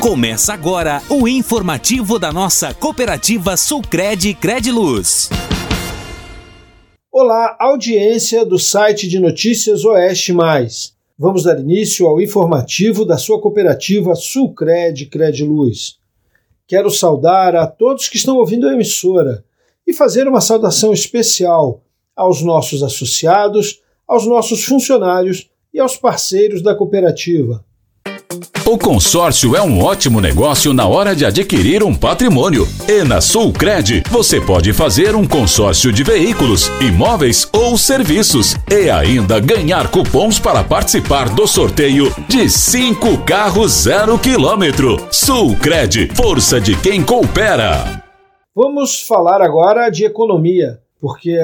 Começa agora o informativo da nossa cooperativa Sulcred Crediluz. Olá, audiência do site de notícias Oeste Mais. Vamos dar início ao informativo da sua cooperativa Sulcred Crediluz. Quero saudar a todos que estão ouvindo a emissora e fazer uma saudação especial aos nossos associados, aos nossos funcionários e aos parceiros da cooperativa. O consórcio é um ótimo negócio na hora de adquirir um patrimônio. E na Sulcred você pode fazer um consórcio de veículos, imóveis ou serviços e ainda ganhar cupons para participar do sorteio de cinco carros zero quilômetro. Sulcred, força de quem coopera. Vamos falar agora de economia, porque,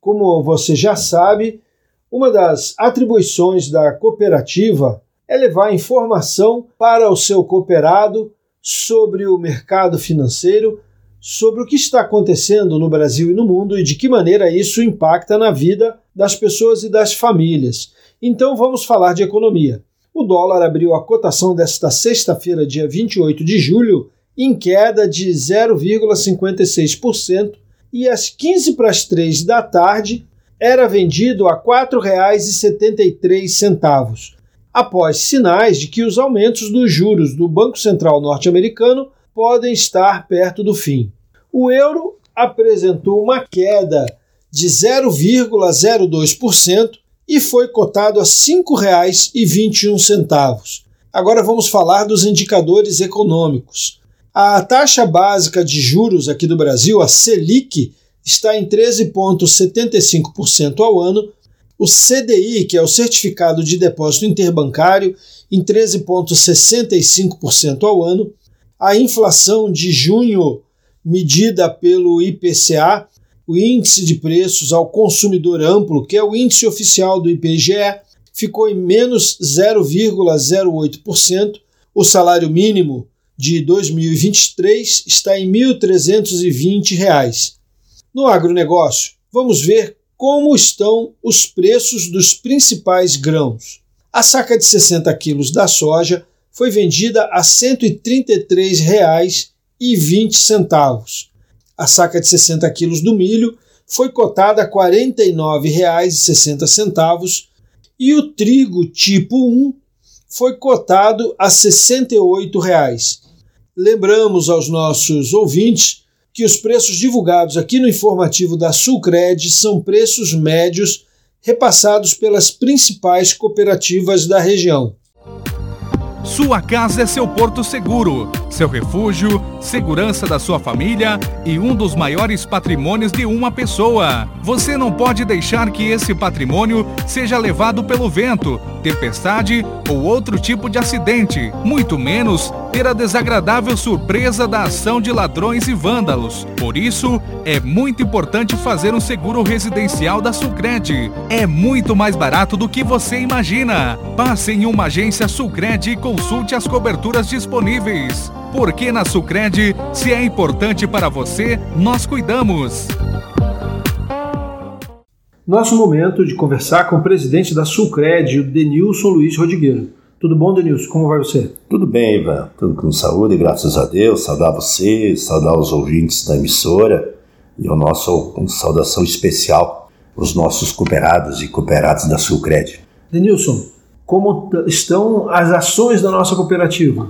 como você já sabe, uma das atribuições da cooperativa é levar informação para o seu cooperado sobre o mercado financeiro, sobre o que está acontecendo no Brasil e no mundo e de que maneira isso impacta na vida das pessoas e das famílias. Então vamos falar de economia. O dólar abriu a cotação desta sexta-feira, dia 28 de julho, em queda de 0,56% e às 15 para as 3 da tarde era vendido a R$ 4,73 após sinais de que os aumentos dos juros do Banco Central norte-americano podem estar perto do fim. O euro apresentou uma queda de 0,02% e foi cotado a R$ 5,21. Agora vamos falar dos indicadores econômicos. A taxa básica de juros aqui do Brasil, a Selic, está em 13,75% ao ano, o CDI, que é o Certificado de Depósito Interbancário, em 13,65% ao ano, a inflação de junho, medida pelo IPCA, o Índice de Preços ao Consumidor Amplo, que é o índice oficial do IPGE, ficou em menos 0,08%. O salário mínimo de 2023 está em R$ 1.320. No agronegócio, vamos ver como estão os preços dos principais grãos. A saca de 60 quilos da soja foi vendida a R$ 133,20. A saca de 60 quilos do milho foi cotada a R$ 49,60 e o trigo tipo 1 foi cotado a 68 reais. Lembramos aos nossos ouvintes que os preços divulgados aqui no informativo da Sulcred são preços médios repassados pelas principais cooperativas da região. Sua casa é seu porto seguro, seu refúgio, segurança da sua família e um dos maiores patrimônios de uma pessoa. Você não pode deixar que esse patrimônio seja levado pelo vento, tempestade ou outro tipo de acidente, muito menos ter a desagradável surpresa da ação de ladrões e vândalos. Por isso, é muito importante fazer um seguro residencial da Sulcred. É muito mais barato do que você imagina. Passe em uma agência Sulcred e consulte as coberturas disponíveis. Porque na Sulcred, se é importante para você, nós cuidamos. Nosso momento de conversar com o presidente da Sulcred, o Denilson Luiz Rodrigueiro. Tudo bom, Denilson? Como vai você? Tudo bem, Ivan. Tudo com saúde, graças a Deus. Saudar você, saudar os ouvintes da emissora e o nosso uma saudação especial os nossos cooperados e cooperadas da Sulcred. Denilson, como estão as ações da nossa cooperativa?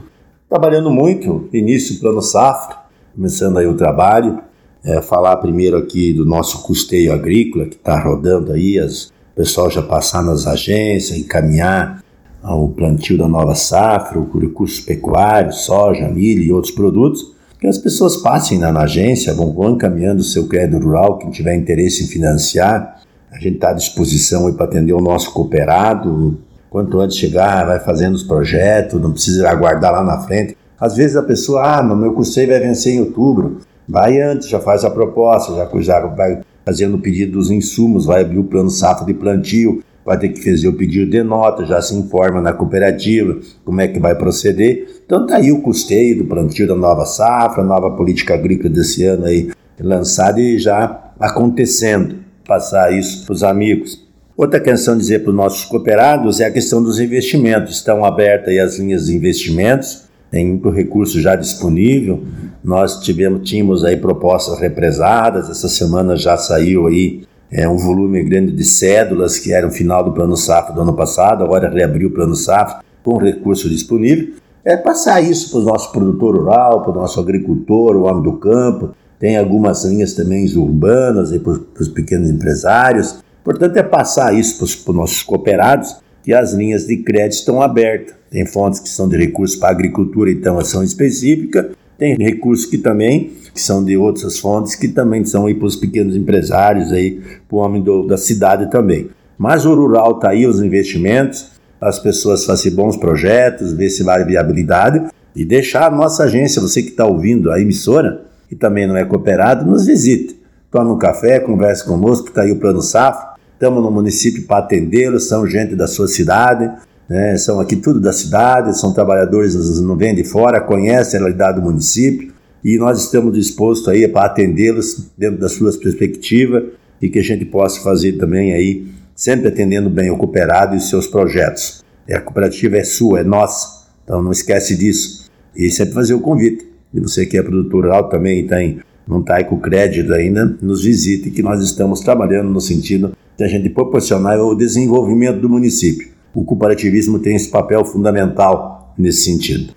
Trabalhando muito, início do plano safra, começando aí o trabalho. É, falar primeiro aqui do nosso custeio agrícola que está rodando aí, as, o pessoal já passar nas agências, encaminhar ao plantio da nova safra, o recursos pecuários, soja, milho e outros produtos, que as pessoas passem na, na agência, vão, vão encaminhando o seu crédito rural, quem tiver interesse em financiar. A gente está à disposição para atender o nosso cooperado. Quanto antes chegar, vai fazendo os projetos, não precisa aguardar lá na frente. Às vezes a pessoa, ah, meu custeio vai vencer em outubro. Vai antes, já faz a proposta, já, já vai fazendo o pedido dos insumos, vai abrir o plano safra de plantio, vai ter que fazer o pedido de nota, já se informa na cooperativa como é que vai proceder. Então tá aí o custeio do plantio da nova safra, nova política agrícola desse ano aí lançada e já acontecendo. Passar isso para os amigos. Outra questão a dizer para os nossos cooperados é a questão dos investimentos. Estão abertas as linhas de investimentos. tem muito recurso já disponível. Nós tivemos, tínhamos aí propostas represadas, essa semana já saiu aí é, um volume grande de cédulas que era o final do plano safra do ano passado, agora reabriu o plano safra com recurso disponível. É passar isso para o nosso produtor rural, para o nosso agricultor, o homem do campo. Tem algumas linhas também urbanas para os pequenos empresários. Portanto, é passar isso para os nossos cooperados que as linhas de crédito estão abertas. Tem fontes que são de recursos para agricultura, então ação específica. Tem recursos que também que são de outras fontes que também são para os pequenos empresários aí, para o homem do, da cidade também. Mas o rural está aí os investimentos, as pessoas fazem bons projetos, ver se vale viabilidade e deixar a nossa agência, você que está ouvindo a emissora e também não é cooperado, nos visite. Tome um café, converse conosco, está aí o Plano Safra. Estamos no município para atendê-los, são gente da sua cidade, né? são aqui tudo da cidade, são trabalhadores, não vêm de fora, conhecem a realidade do município e nós estamos dispostos aí para atendê-los dentro das suas perspectivas e que a gente possa fazer também aí, sempre atendendo bem o cooperado e seus projetos. A cooperativa é sua, é nossa, então não esquece disso. E sempre fazer o convite. E você que é produtor rural também tem, não está aí com crédito ainda, nos visite que nós estamos trabalhando no sentido de a gente proporcionar o desenvolvimento do município. O cooperativismo tem esse papel fundamental nesse sentido.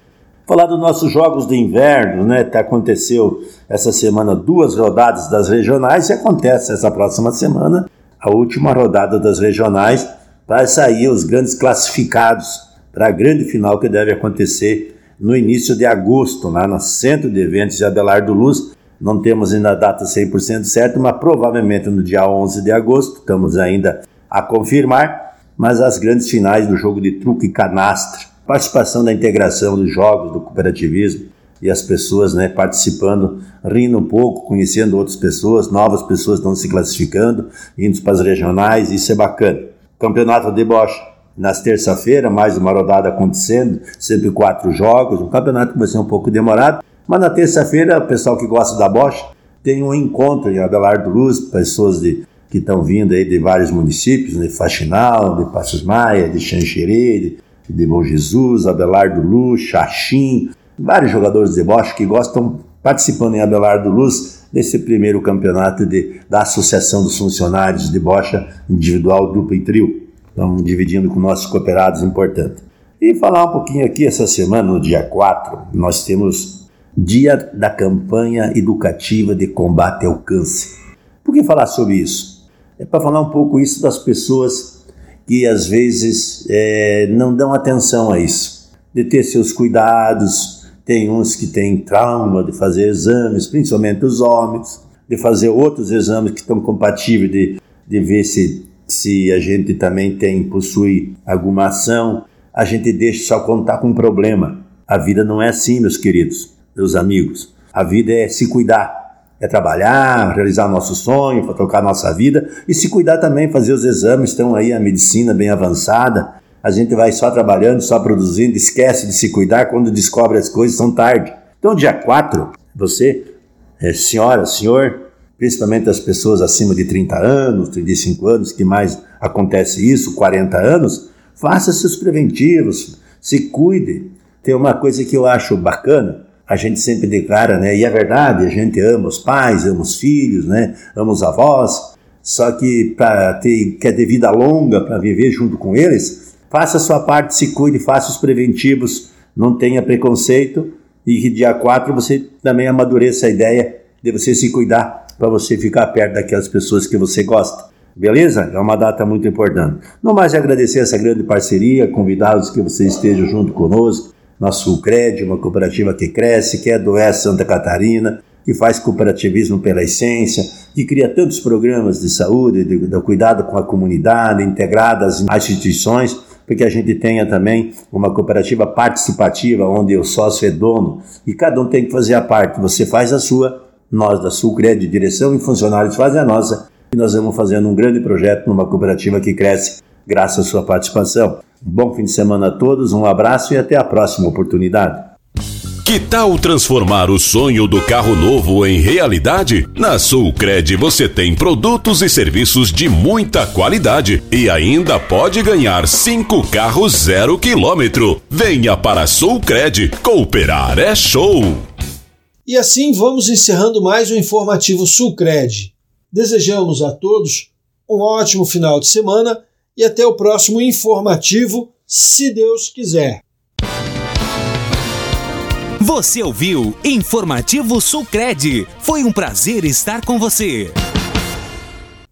Falar dos nossos jogos de inverno, né? Que aconteceu essa semana duas rodadas das regionais e acontece essa próxima semana a última rodada das regionais para sair os grandes classificados para a grande final que deve acontecer no início de agosto, lá no Centro de Eventos de Abelardo Luz. Não temos ainda a data 100% certa, mas provavelmente no dia 11 de agosto, estamos ainda a confirmar, mas as grandes finais do jogo de truque e canastra participação da integração dos jogos, do cooperativismo e as pessoas né, participando, rindo um pouco, conhecendo outras pessoas, novas pessoas estão se classificando, indo para as regionais, isso é bacana. Campeonato de Bocha, nas terça-feira, mais uma rodada acontecendo, sempre quatro jogos, um campeonato que vai ser um pouco demorado, mas na terça-feira, o pessoal que gosta da Bocha tem um encontro em Abelardo Luz, pessoas de, que estão vindo aí de vários municípios, de Faxinal, de Passos Maia, de Xanxerê, de de Bom Jesus, Abelardo Luz, Xaxim, vários jogadores de bocha que gostam participando em Abelardo Luz desse primeiro campeonato de, da Associação dos Funcionários de Bocha Individual, Dupla e Trio. Estamos dividindo com nossos cooperados, importante. E falar um pouquinho aqui, essa semana, no dia 4, nós temos Dia da Campanha Educativa de Combate ao Câncer. Por que falar sobre isso? É para falar um pouco isso das pessoas que às vezes é, não dão atenção a isso, de ter seus cuidados. Tem uns que têm trauma de fazer exames, principalmente os homens, de fazer outros exames que estão compatíveis, de, de ver se, se a gente também tem, possui alguma ação. A gente deixa só contar com um problema. A vida não é assim, meus queridos, meus amigos. A vida é se cuidar é trabalhar, realizar nosso sonho, tocar nossa vida e se cuidar também, fazer os exames, estão aí a medicina bem avançada. A gente vai só trabalhando, só produzindo, esquece de se cuidar quando descobre as coisas, são tarde. Então, dia 4, você, é, senhora, senhor, principalmente as pessoas acima de 30 anos, 35 anos, que mais acontece isso, 40 anos, faça seus preventivos, se cuide. Tem uma coisa que eu acho bacana, a gente sempre declara, né? E é verdade, a gente ama os pais, ama os filhos, né? Ama os avós. Só que para ter quer ter vida longa, para viver junto com eles, faça a sua parte, se cuide, faça os preventivos, não tenha preconceito e que dia 4 você também amadureça a ideia de você se cuidar para você ficar perto daquelas pessoas que você gosta. Beleza? É uma data muito importante. Não mais agradecer essa grande parceria, convidá-los que você esteja junto conosco, nosso Sulcred, uma cooperativa que cresce, que é do Oeste Santa Catarina, que faz cooperativismo pela essência, que cria tantos programas de saúde, de, cuidado com a comunidade, integradas às instituições, porque a gente tenha também uma cooperativa participativa, onde o sócio é dono, e cada um tem que fazer a parte. Você faz a sua, nós da Sulcred, direção e funcionários fazem a nossa, e nós vamos fazendo um grande projeto numa cooperativa que cresce graças à sua participação. Um bom fim de semana a todos, um abraço e até a próxima oportunidade. Que tal transformar o sonho do carro novo em realidade? Na Sulcred você tem produtos e serviços de muita qualidade e ainda pode ganhar cinco carros zero quilômetro. Venha para a Sulcred, cooperar é show! E assim vamos encerrando mais o informativo Sulcred. Desejamos a todos um ótimo final de semana e até o próximo informativo, se Deus quiser. Você ouviu Informativo Sulcred. Foi um prazer estar com você.